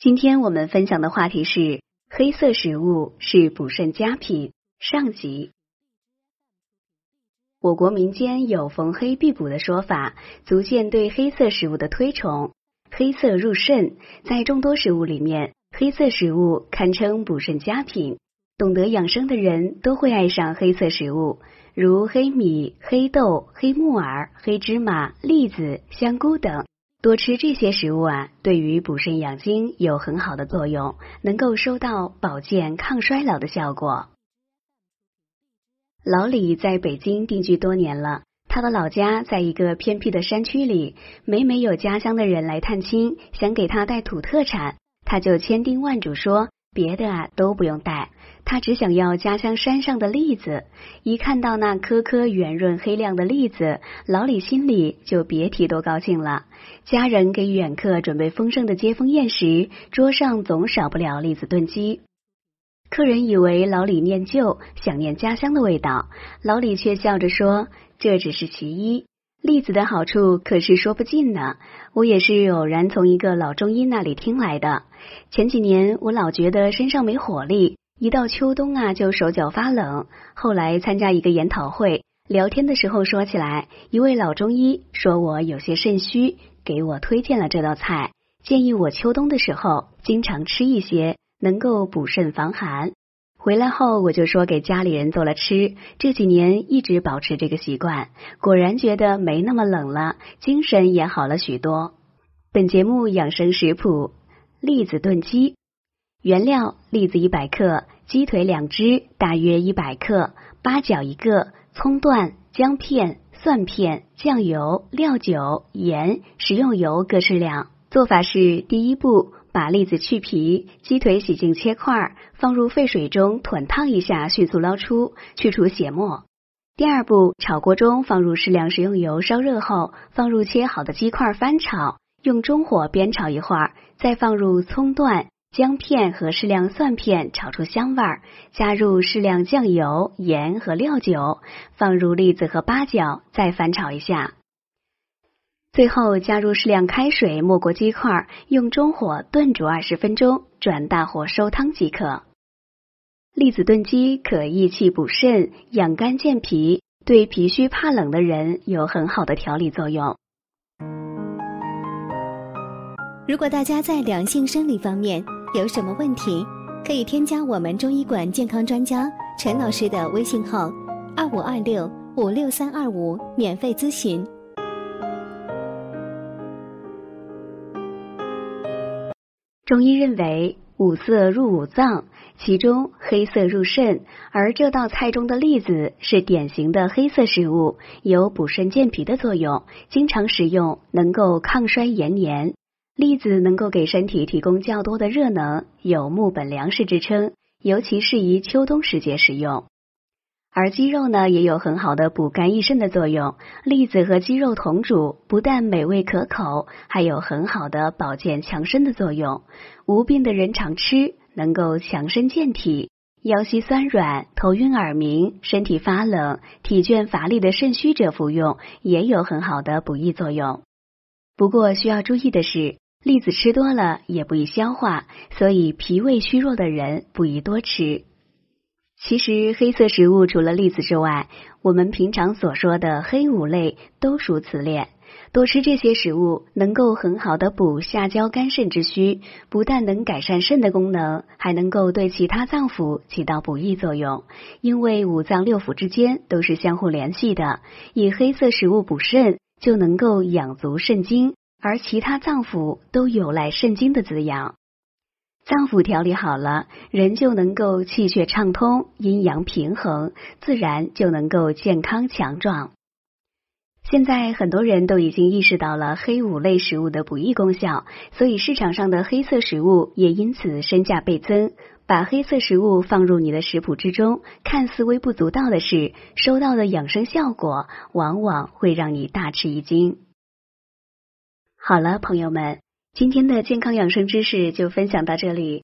今天我们分享的话题是黑色食物是补肾佳品上集。我国民间有逢黑必补的说法，足见对黑色食物的推崇。黑色入肾，在众多食物里面，黑色食物堪称补肾佳品。懂得养生的人都会爱上黑色食物，如黑米、黑豆、黑木耳、黑芝麻、栗子、香菇等。多吃这些食物啊，对于补肾养精有很好的作用，能够收到保健抗衰老的效果。老李在北京定居多年了，他的老家在一个偏僻的山区里，每每有家乡的人来探亲，想给他带土特产，他就千叮万嘱说。别的啊都不用带，他只想要家乡山上的栗子。一看到那颗颗圆润黑亮的栗子，老李心里就别提多高兴了。家人给远客准备丰盛的接风宴时，桌上总少不了栗子炖鸡。客人以为老李念旧，想念家乡的味道，老李却笑着说：“这只是其一。”栗子的好处可是说不尽呢。我也是偶然从一个老中医那里听来的。前几年我老觉得身上没火力，一到秋冬啊就手脚发冷。后来参加一个研讨会，聊天的时候说起来，一位老中医说我有些肾虚，给我推荐了这道菜，建议我秋冬的时候经常吃一些，能够补肾防寒。回来后，我就说给家里人做了吃。这几年一直保持这个习惯，果然觉得没那么冷了，精神也好了许多。本节目养生食谱：栗子炖鸡。原料：栗子一百克，鸡腿两只，大约一百克，八角一个，葱段、姜片、蒜片、酱油、料酒、盐、食用油各适量。做法是：第一步。把栗子去皮，鸡腿洗净切块，放入沸水中滚烫一下，迅速捞出，去除血沫。第二步，炒锅中放入适量食用油，烧热后放入切好的鸡块翻炒，用中火煸炒一会儿，再放入葱段、姜片和适量蒜片，炒出香味儿。加入适量酱油、盐和料酒，放入栗子和八角，再翻炒一下。最后加入适量开水，没过鸡块，用中火炖煮二十分钟，转大火收汤即可。栗子炖鸡可益气补肾、养肝健脾，对脾虚怕冷的人有很好的调理作用。如果大家在两性生理方面有什么问题，可以添加我们中医馆健康专家陈老师的微信号：二五二六五六三二五，免费咨询。中医认为五色入五脏，其中黑色入肾，而这道菜中的栗子是典型的黑色食物，有补肾健脾的作用，经常食用能够抗衰延年。栗子能够给身体提供较多的热能，有木本粮食之称，尤其适宜秋冬时节食用。而鸡肉呢，也有很好的补肝益肾的作用。栗子和鸡肉同煮，不但美味可口，还有很好的保健强身的作用。无病的人常吃，能够强身健体。腰膝酸软、头晕耳鸣、身体发冷、体倦乏力的肾虚者服用，也有很好的补益作用。不过需要注意的是，栗子吃多了也不易消化，所以脾胃虚弱的人不宜多吃。其实黑色食物除了栗子之外，我们平常所说的黑五类都属此列。多吃这些食物，能够很好的补下焦肝肾之虚，不但能改善肾的功能，还能够对其他脏腑起到补益作用。因为五脏六腑之间都是相互联系的，以黑色食物补肾，就能够养足肾精，而其他脏腑都有赖肾精的滋养。脏腑调理好了，人就能够气血畅通，阴阳平衡，自然就能够健康强壮。现在很多人都已经意识到了黑五类食物的补益功效，所以市场上的黑色食物也因此身价倍增。把黑色食物放入你的食谱之中，看似微不足道的事，收到的养生效果往往会让你大吃一惊。好了，朋友们。今天的健康养生知识就分享到这里。